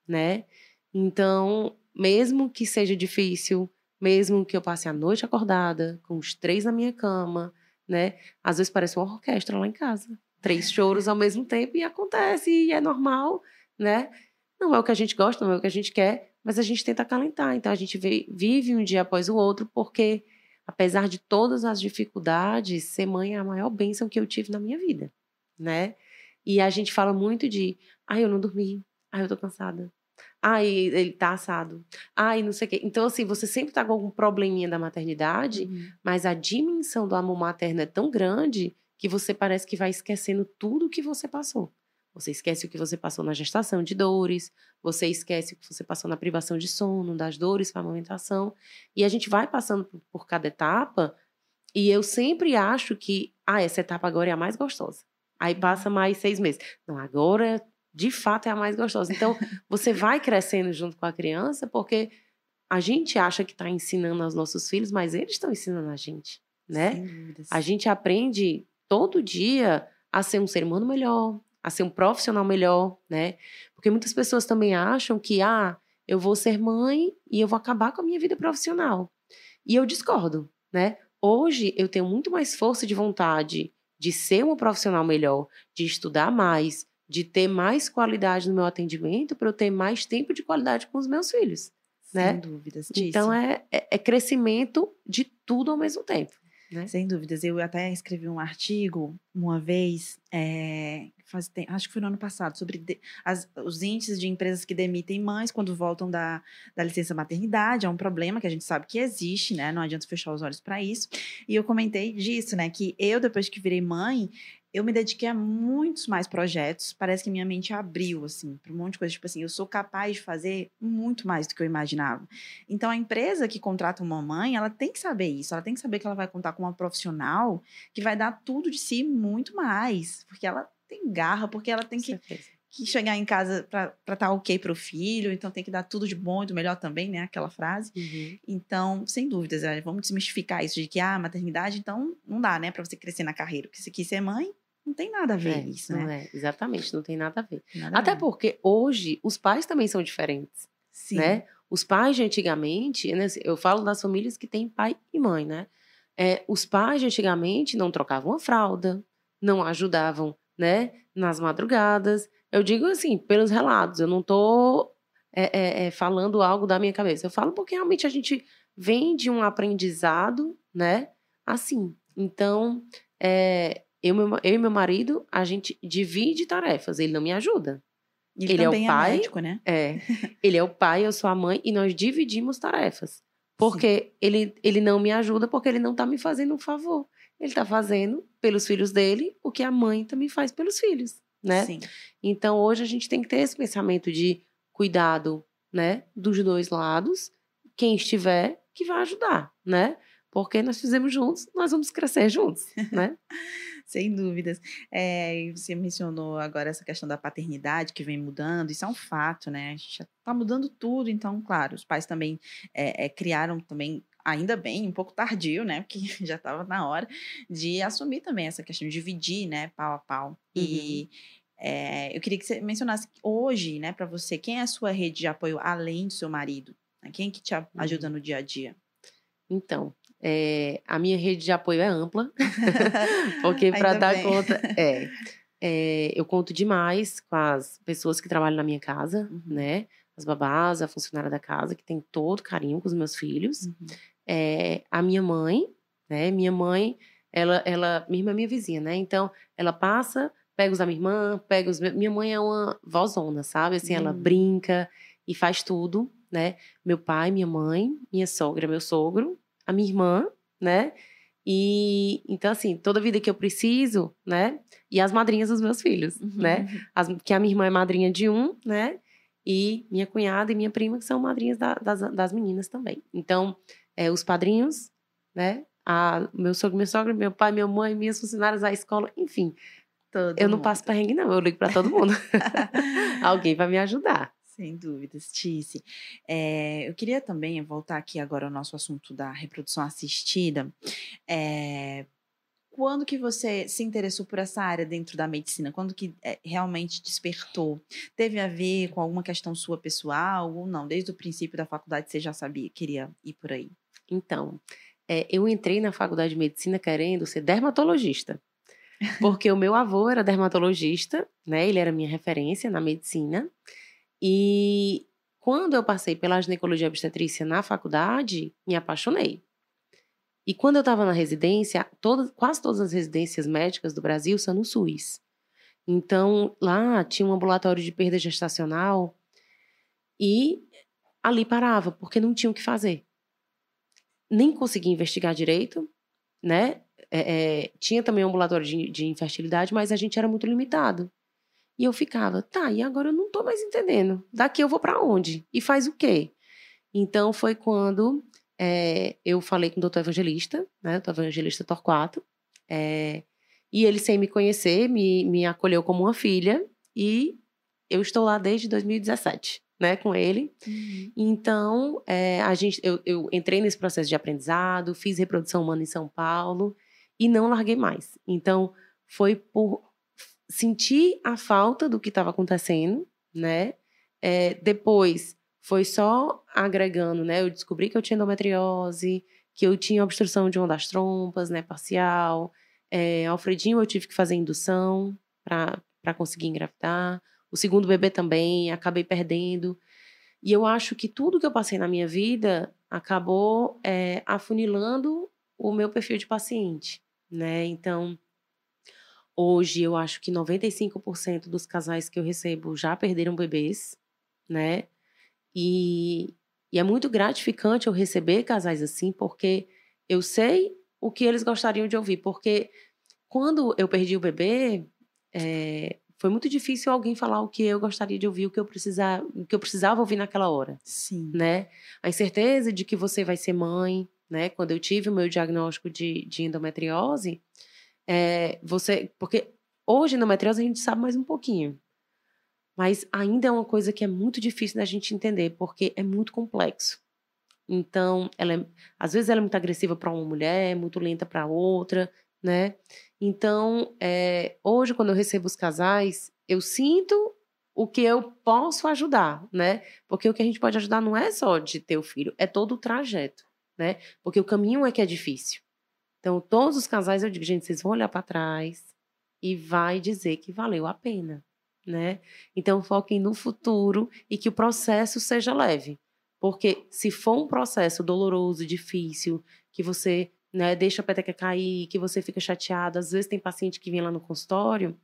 [SPEAKER 2] né? Então, mesmo que seja difícil, mesmo que eu passe a noite acordada, com os três na minha cama, né? Às vezes parece uma orquestra lá em casa. Três choros ao mesmo tempo e acontece, e é normal, né? Não é o que a gente gosta, não é o que a gente quer, mas a gente tenta acalentar. Então a gente vive um dia após o outro, porque apesar de todas as dificuldades, ser mãe é a maior bênção que eu tive na minha vida, né? E a gente fala muito de, ai, eu não dormi, ai, eu tô cansada. Ai, ele tá assado. Ai, não sei o quê. Então, assim, você sempre tá com algum probleminha da maternidade, uhum. mas a dimensão do amor materno é tão grande que você parece que vai esquecendo tudo que você passou. Você esquece o que você passou na gestação de dores, você esquece o que você passou na privação de sono, das dores para a amamentação. E a gente vai passando por, cada etapa, e eu sempre acho que, ah, essa etapa agora é a mais gostosa. Aí passa mais seis meses. Não, agora de fato é a mais gostosa. Então, você vai crescendo junto com a criança, porque a gente acha que está ensinando aos nossos filhos, mas eles estão ensinando a gente, né? A gente aprende todo dia a ser um ser humano melhor, a ser um profissional melhor, né? Porque muitas pessoas também acham que, ah, eu vou ser mãe e eu vou acabar com a minha vida profissional. E eu discordo, né? Hoje eu tenho muito mais força de vontade de ser uma profissional melhor, de estudar mais, de ter mais qualidade no meu atendimento para eu ter mais tempo de qualidade com os meus filhos. Sem né?
[SPEAKER 1] dúvidas.
[SPEAKER 2] Disso. Então é, é, é crescimento de tudo ao mesmo tempo. Né?
[SPEAKER 1] Sem dúvidas. Eu até escrevi um artigo uma vez, é, faz, acho que foi no ano passado, sobre de, as, os índices de empresas que demitem mães quando voltam da, da licença maternidade. É um problema que a gente sabe que existe, né? Não adianta fechar os olhos para isso. E eu comentei disso, né? Que eu, depois que virei mãe, eu me dediquei a muitos mais projetos. Parece que minha mente abriu, assim, para um monte de coisa. Tipo assim, eu sou capaz de fazer muito mais do que eu imaginava. Então, a empresa que contrata uma mãe, ela tem que saber isso. Ela tem que saber que ela vai contar com uma profissional que vai dar tudo de si muito mais. Porque ela tem garra, porque ela tem que, que chegar em casa para estar tá ok para o filho. Então, tem que dar tudo de bom e do melhor também, né? Aquela frase.
[SPEAKER 2] Uhum.
[SPEAKER 1] Então, sem dúvidas, vamos desmistificar isso de que, ah, maternidade, então, não dá, né? Para você crescer na carreira. Porque se quis ser mãe, não tem nada a ver
[SPEAKER 2] É,
[SPEAKER 1] isso,
[SPEAKER 2] não
[SPEAKER 1] né?
[SPEAKER 2] é, exatamente, não tem nada a ver.
[SPEAKER 1] Nada a
[SPEAKER 2] Até
[SPEAKER 1] ver.
[SPEAKER 2] porque hoje os pais também são diferentes,
[SPEAKER 1] Sim.
[SPEAKER 2] né? Os pais de antigamente, né, eu falo das famílias que têm pai e mãe, né? É, os pais de antigamente não trocavam a fralda, não ajudavam, né, nas madrugadas. Eu digo assim, pelos relatos, eu não tô é, é, é, falando algo da minha cabeça. Eu falo porque realmente a gente vem de um aprendizado, né, assim. Então, é, eu, meu, eu e meu marido, a gente divide tarefas, ele não me ajuda.
[SPEAKER 1] Ele,
[SPEAKER 2] ele é o
[SPEAKER 1] também
[SPEAKER 2] pai,
[SPEAKER 1] médico, né?
[SPEAKER 2] É. Ele é o pai, eu sou a mãe e nós dividimos tarefas. Porque ele, ele não me ajuda porque ele não tá me fazendo um favor. Ele tá fazendo pelos filhos dele o que a mãe também faz pelos filhos, né?
[SPEAKER 1] Sim.
[SPEAKER 2] Então hoje a gente tem que ter esse pensamento de cuidado, né, dos dois lados. Quem estiver que vai ajudar, né? Porque nós fizemos juntos, nós vamos crescer juntos, né?
[SPEAKER 1] Sem dúvidas. É, você mencionou agora essa questão da paternidade que vem mudando, isso é um fato, né? A gente já tá mudando tudo, então, claro, os pais também é, é, criaram também, ainda bem, um pouco tardio, né? Porque já estava na hora de assumir também essa questão de dividir, né, pau a pau. E é, eu queria que você mencionasse hoje, né, para você, quem é a sua rede de apoio além do seu marido? Né? Quem que te ajuda no dia a dia?
[SPEAKER 2] Então, é, a minha rede de apoio é ampla, porque para dar
[SPEAKER 1] bem.
[SPEAKER 2] conta, é, é, eu conto demais com as pessoas que trabalham na minha casa,
[SPEAKER 1] Uhum.
[SPEAKER 2] né? As babás, a funcionária da casa, que tem todo carinho com os meus filhos. É, a minha mãe, né? Minha mãe, ela, ela, minha irmã é minha vizinha, né? Então, ela passa, pega os da minha irmã, pega os. Minha mãe é uma vozona, sabe? Assim, ela
[SPEAKER 1] Hum.
[SPEAKER 2] brinca e faz tudo, né? Meu pai, minha mãe, minha sogra, meu sogro, a minha irmã, né? E então, assim, toda vida que eu preciso, né? E as madrinhas dos meus filhos,
[SPEAKER 1] Uhum.
[SPEAKER 2] né? As, que a minha irmã é madrinha de um, né? E minha cunhada e minha prima, que são madrinhas da- das, das meninas também. Então, é, os padrinhos, né? A, meu sogro, minha sogra, meu pai, minha mãe, minhas funcionárias da escola, enfim.
[SPEAKER 1] Todo
[SPEAKER 2] eu não
[SPEAKER 1] mundo.
[SPEAKER 2] passo perrengue, não. Eu ligo pra todo mundo. Alguém vai me ajudar.
[SPEAKER 1] Sem dúvidas, Tice. É, eu queria também voltar aqui agora ao nosso assunto da reprodução assistida. É, quando que você se interessou por essa área dentro da medicina? Quando que é, realmente despertou? Teve a ver com alguma questão sua pessoal ou não? Desde o princípio da faculdade você já sabia, queria ir por aí?
[SPEAKER 2] Então, é, eu entrei na faculdade de medicina querendo ser dermatologista. Porque o meu avô era dermatologista, né? Ele era minha referência na medicina. E quando eu passei pela ginecologia obstetrícia na faculdade, me apaixonei. E quando eu estava na residência, todas, quase todas as residências médicas do Brasil são no SUS. Então, lá tinha um ambulatório de perda gestacional e ali parava, porque não tinha o que fazer. Nem conseguia investigar direito, né? É, é, tinha também um ambulatório de, de infertilidade, mas a gente era muito limitado. E eu ficava, tá, e agora eu não tô mais entendendo. Daqui eu vou para onde? E faz o quê? Então foi quando é, eu falei com o doutor evangelista, né? O doutor evangelista Torquato. É, e ele, sem me conhecer, me, me acolheu como uma filha. E eu estou lá desde 2017, né? Com ele. Então, é, a gente, eu, eu entrei nesse processo de aprendizado, fiz reprodução humana em São Paulo e não larguei mais. Então, foi por sentir a falta do que estava acontecendo, né? É, depois, foi só agregando, né? Eu descobri que eu tinha endometriose, que eu tinha obstrução de uma das trompas, né? Parcial. É, Alfredinho, eu tive que fazer indução para conseguir engravidar. O segundo bebê também, acabei perdendo. E eu acho que tudo que eu passei na minha vida acabou é, afunilando o meu perfil de paciente, né? Então, hoje eu acho que 95% dos casais que eu recebo já perderam bebês, né? E, e é muito gratificante eu receber casais assim, porque eu sei o que eles gostariam de ouvir. Porque quando eu perdi o bebê, é, foi muito difícil alguém falar o que eu gostaria de ouvir, o que eu precisava, o que eu precisava ouvir naquela hora.
[SPEAKER 1] Sim.
[SPEAKER 2] Né? A incerteza de que você vai ser mãe, né? Quando eu tive o meu diagnóstico de, de endometriose, é, você, porque hoje endometriose a gente sabe mais um pouquinho, mas ainda é uma coisa que é muito difícil da gente entender, porque é muito complexo. Então, ela é, às vezes ela é muito agressiva para uma mulher, muito lenta para outra, né? Então, é, hoje, quando eu recebo os casais, eu sinto o que eu posso ajudar, né? Porque o que a gente pode ajudar não é só de ter o filho, é todo o trajeto, né? Porque o caminho é que é difícil. Então, todos os casais eu digo, gente, vocês vão olhar para trás e vai dizer que valeu a pena, né? Então, foquem no futuro e que o processo seja leve. Porque se for um processo doloroso, difícil, que você né, deixa a peteca cair, que você fica chateado. Às vezes tem paciente que vem lá no consultório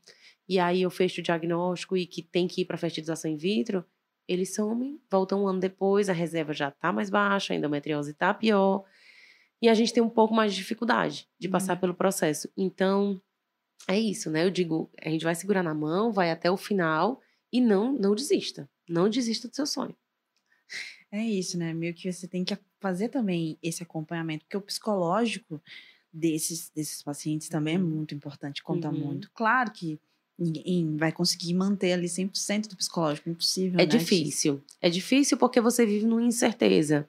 [SPEAKER 2] e aí eu fecho o diagnóstico e que tem que ir para fertilização in vitro, eles somem, voltam um ano depois, a reserva já está mais baixa, a endometriose está pior, e a gente tem um pouco mais de dificuldade de uhum. passar pelo processo. Então, é isso, né? Eu digo, a gente vai segurar na mão, vai até o final e não, não desista. Não desista do seu sonho.
[SPEAKER 1] É isso, né? Meio que você tem que fazer também esse acompanhamento, porque o psicológico desses, desses pacientes também é uhum. muito importante, conta uhum. muito. Claro que ninguém vai conseguir manter ali 100% do psicológico, impossível,
[SPEAKER 2] É
[SPEAKER 1] né?
[SPEAKER 2] difícil. É difícil porque você vive numa incerteza,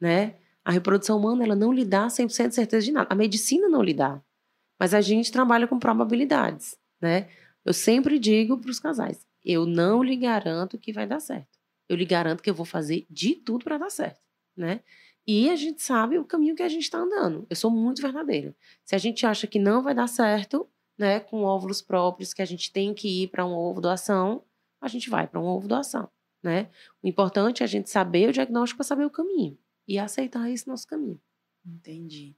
[SPEAKER 2] né? A reprodução humana, ela não lhe dá 100% de certeza de nada. A medicina não lhe dá. Mas a gente trabalha com probabilidades, né? Eu sempre digo para os casais, eu não lhe garanto que vai dar certo. Eu lhe garanto que eu vou fazer de tudo para dar certo, né? E a gente sabe o caminho que a gente está andando. Eu sou muito verdadeira. Se a gente acha que não vai dar certo, né, com óvulos próprios, que a gente tem que ir para um ovo doação, a gente vai para um ovo doação, né? O importante é a gente saber o diagnóstico para saber o caminho e aceitar esse nosso caminho.
[SPEAKER 1] Entendi.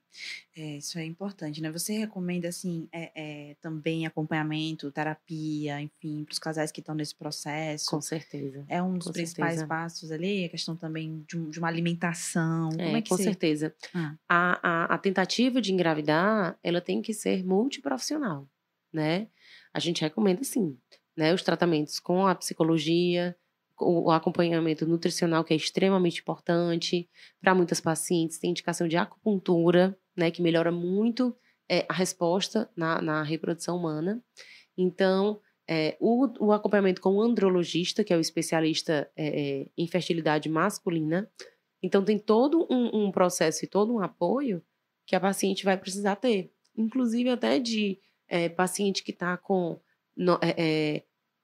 [SPEAKER 1] É, isso é importante, né? Você recomenda, assim, é, é, também acompanhamento, terapia, enfim, para os casais que estão nesse processo?
[SPEAKER 2] Com certeza.
[SPEAKER 1] É um dos
[SPEAKER 2] com
[SPEAKER 1] principais
[SPEAKER 2] certeza.
[SPEAKER 1] passos ali, a questão também de, de uma alimentação.
[SPEAKER 2] É,
[SPEAKER 1] Como é que
[SPEAKER 2] com
[SPEAKER 1] você...
[SPEAKER 2] certeza.
[SPEAKER 1] Ah.
[SPEAKER 2] A, a, a tentativa de engravidar, ela tem que ser multiprofissional, né? A gente recomenda, sim, né? Os tratamentos com a psicologia, o acompanhamento nutricional, que é extremamente importante. Para muitas pacientes, tem indicação de acupuntura, né, que melhora muito é, a resposta na, na, reprodução humana. Então, é, o, o, acompanhamento com o andrologista, que é o especialista é, em fertilidade masculina. Então, tem todo um, um, processo e todo um apoio que a paciente vai precisar ter. Inclusive, até de paciente que está com. No,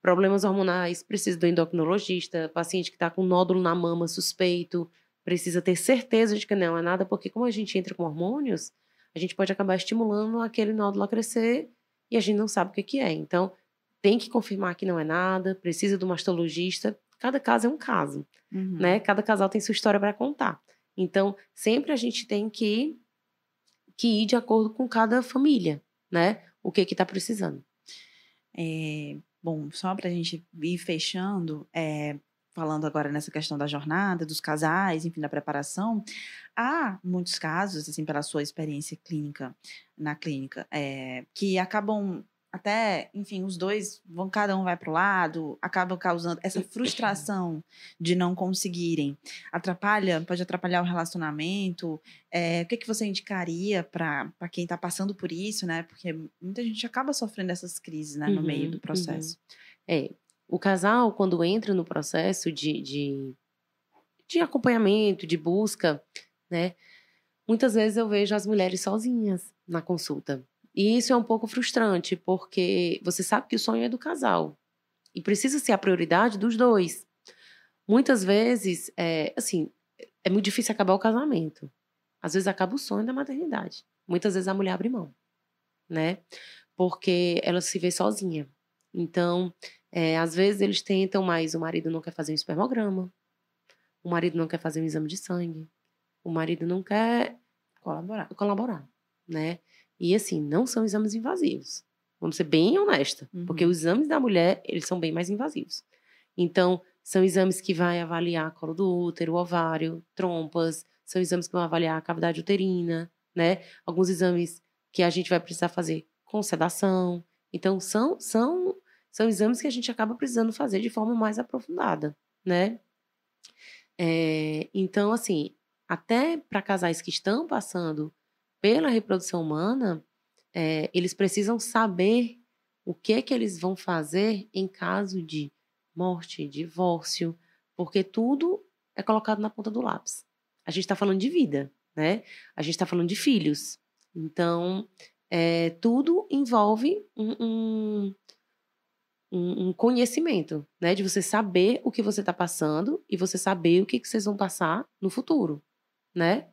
[SPEAKER 2] problemas hormonais, precisa do endocrinologista, paciente que está com nódulo na mama suspeito, precisa ter certeza de que não é nada, porque como a gente entra com hormônios, a gente pode acabar estimulando aquele nódulo a crescer e a gente não sabe o que, que é. Então, tem que confirmar que não é nada, precisa do mastologista. Cada caso é um caso, uhum. né? Cada casal tem sua história para contar. Então, sempre a gente tem que, que ir de acordo com cada família, né? O que que está precisando.
[SPEAKER 1] É, Bom, só para a gente ir fechando, é, falando agora nessa questão da jornada, dos casais, enfim, da preparação, há muitos casos, assim, pela sua experiência clínica, na clínica, é, que acabam até, enfim, os dois vão, cada um vai para o lado, acabam causando essa frustração de não conseguirem. Atrapalha, pode atrapalhar o relacionamento. É, o que, que você indicaria para quem está passando por isso, né? Porque muita gente acaba sofrendo essas crises, né, no uhum, meio do uhum. processo. Uhum.
[SPEAKER 2] É, o casal, quando entra no processo de, de, de acompanhamento, de busca, né? Muitas vezes eu vejo as mulheres sozinhas na consulta e isso é um pouco frustrante, porque você sabe que o sonho é do casal. E precisa ser a prioridade dos dois. Muitas vezes, é, assim, é muito difícil acabar o casamento. Às vezes acaba o sonho da maternidade. Muitas vezes a mulher abre mão, né? Porque ela se vê sozinha. Então, é, às vezes eles tentam, mas o marido não quer fazer um espermograma. O marido não quer fazer um exame de sangue. O marido não quer
[SPEAKER 1] colaborar.
[SPEAKER 2] colaborar né? E assim, não são exames invasivos. Vamos ser bem honesta,
[SPEAKER 1] Uhum.
[SPEAKER 2] porque os exames da mulher, eles são bem mais invasivos. Então, são exames que vai avaliar colo do útero, ovário, trompas, são exames que vão avaliar a cavidade uterina, né? Alguns exames que a gente vai precisar fazer com sedação. Então, são, são, são exames que a gente acaba precisando fazer de forma mais aprofundada, né? É, então, assim, até para casais que estão passando pela reprodução humana, é, eles precisam saber o que que eles vão fazer em caso de morte, divórcio, porque tudo é colocado na ponta do lápis. A gente está falando de vida, né? A gente está falando de filhos. Então, é, tudo envolve um, um, um, um conhecimento, né? De você saber o que você está passando e você saber o que, que vocês vão passar no futuro, né?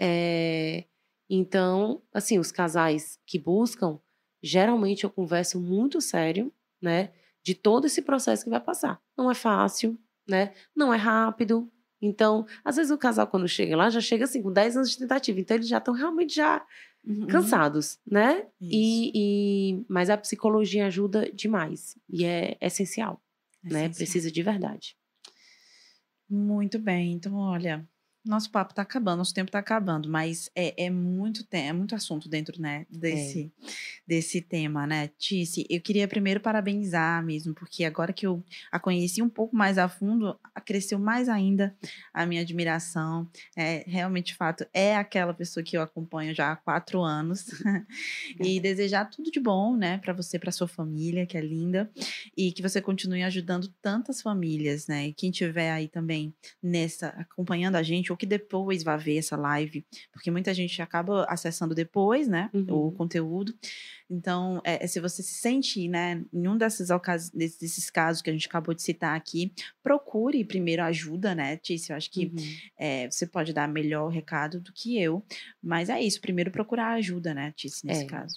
[SPEAKER 2] É, então, assim, os casais que buscam, geralmente eu converso muito sério, né? De todo esse processo que vai passar. Não é fácil, né? Não é rápido. Então, às vezes o casal, quando chega lá, já chega assim, com 10 anos de tentativa. Então, eles já estão realmente já
[SPEAKER 1] Uhum.
[SPEAKER 2] cansados, né? E, e- mas a psicologia ajuda demais. E é essencial, né?
[SPEAKER 1] Essencial.
[SPEAKER 2] Precisa de verdade.
[SPEAKER 1] Muito bem, então olha, nosso papo tá acabando, nosso tempo tá acabando, mas é, é muito te- é muito assunto dentro, né, desse, desse tema, né, Tice? Eu queria primeiro parabenizar mesmo, porque agora que eu a conheci um pouco mais a fundo, cresceu mais ainda a minha admiração. É, realmente, de fato, é aquela pessoa que eu acompanho já há quatro anos. e desejar tudo de bom, né, para você, para sua família, que é linda, e que você continue ajudando tantas famílias, né? E quem tiver aí também nessa acompanhando a gente ou que depois vai ver essa live, porque muita gente acaba acessando depois, né,
[SPEAKER 2] Uhum.
[SPEAKER 1] o conteúdo. Então, é, se você se sente, né, em um desses, desses, casos que a gente acabou de citar aqui, procure primeiro ajuda, né, Tícia? Eu acho que
[SPEAKER 2] Uhum.
[SPEAKER 1] é, você pode dar melhor recado do que eu, mas é isso, primeiro procurar ajuda, né, Tícia, nesse
[SPEAKER 2] É.
[SPEAKER 1] caso.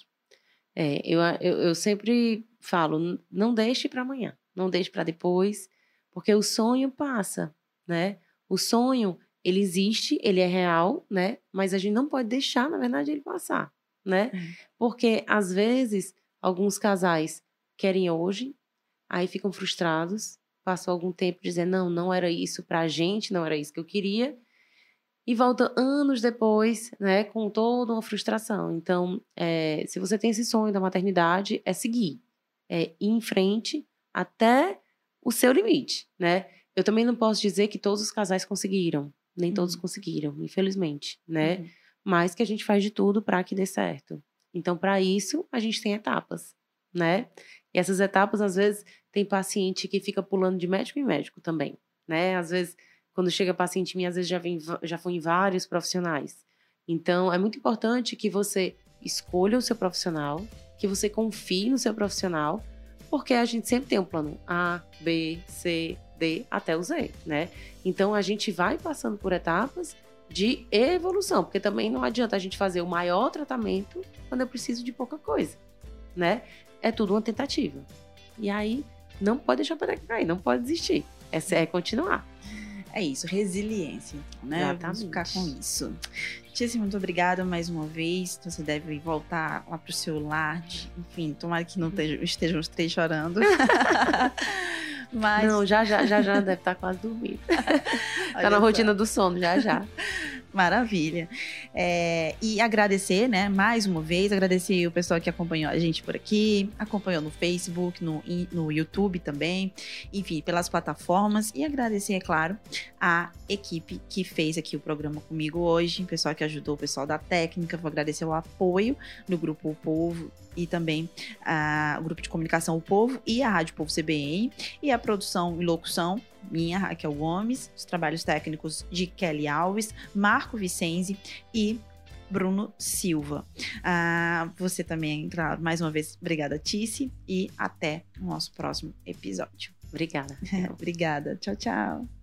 [SPEAKER 2] É, eu, eu, eu sempre falo, "N- não deixe para amanhã, não deixe para depois, porque o sonho passa, né? O sonho, ele existe, ele é real, né? Mas a gente não pode deixar, na verdade, ele passar, né?
[SPEAKER 1] É.
[SPEAKER 2] Porque, às vezes, alguns casais querem hoje, aí ficam frustrados, passam algum tempo dizendo, não, não era isso pra gente, não era isso que eu queria, e volta anos depois, né, com toda uma frustração. Então, é, se você tem esse sonho da maternidade, é seguir, é ir em frente até o seu limite, né? Eu também não posso dizer que todos os casais conseguiram, nem todos
[SPEAKER 1] Uhum.
[SPEAKER 2] conseguiram, infelizmente, né?
[SPEAKER 1] Uhum.
[SPEAKER 2] Mas que a gente faz de tudo para que dê certo. Então, para isso, a gente tem etapas, né? E essas etapas, às vezes, tem paciente que fica pulando de médico em médico também, né? Às vezes, quando chega paciente minha, às vezes já, vem, já foi em vários profissionais. Então, é muito importante que você escolha o seu profissional, que você confie no seu profissional, porque a gente sempre tem um plano A, B, C, D, até o Z, né? Então, a gente vai passando por etapas de evolução, porque também não adianta a gente fazer o maior tratamento quando eu preciso de pouca coisa, né? É tudo uma tentativa. E aí, não pode deixar para cair, não pode desistir. Essa é continuar.
[SPEAKER 1] É isso, resiliência, né? Vamos ficar com
[SPEAKER 2] Exatamente.
[SPEAKER 1] isso. Tícia, muito obrigada mais uma vez. Você deve voltar lá pro seu lar. Enfim, tomara que não estejam os três chorando. Mas
[SPEAKER 2] Não, já já, já já deve estar quase dormindo. Tá na rotina do sono, já já.
[SPEAKER 1] Maravilha. É, e agradecer, né, mais uma vez, agradecer o pessoal que acompanhou a gente por aqui, acompanhou no Facebook, no, no YouTube também, enfim, pelas plataformas. E agradecer, é claro, a equipe que fez aqui o programa comigo hoje, o pessoal que ajudou, o pessoal da técnica. Vou agradecer o apoio do Grupo O Povo e também ah, o Grupo de Comunicação O Povo e a Rádio Povo CBN e a produção e locução minha, Raquel Gomes, os trabalhos técnicos de Kelly Alves, Marco Vicenzi e Bruno Silva. Ah, você também, claro, mais uma vez, obrigada, Tice, e até o nosso próximo episódio.
[SPEAKER 2] Obrigada.
[SPEAKER 1] obrigada. Tchau, tchau.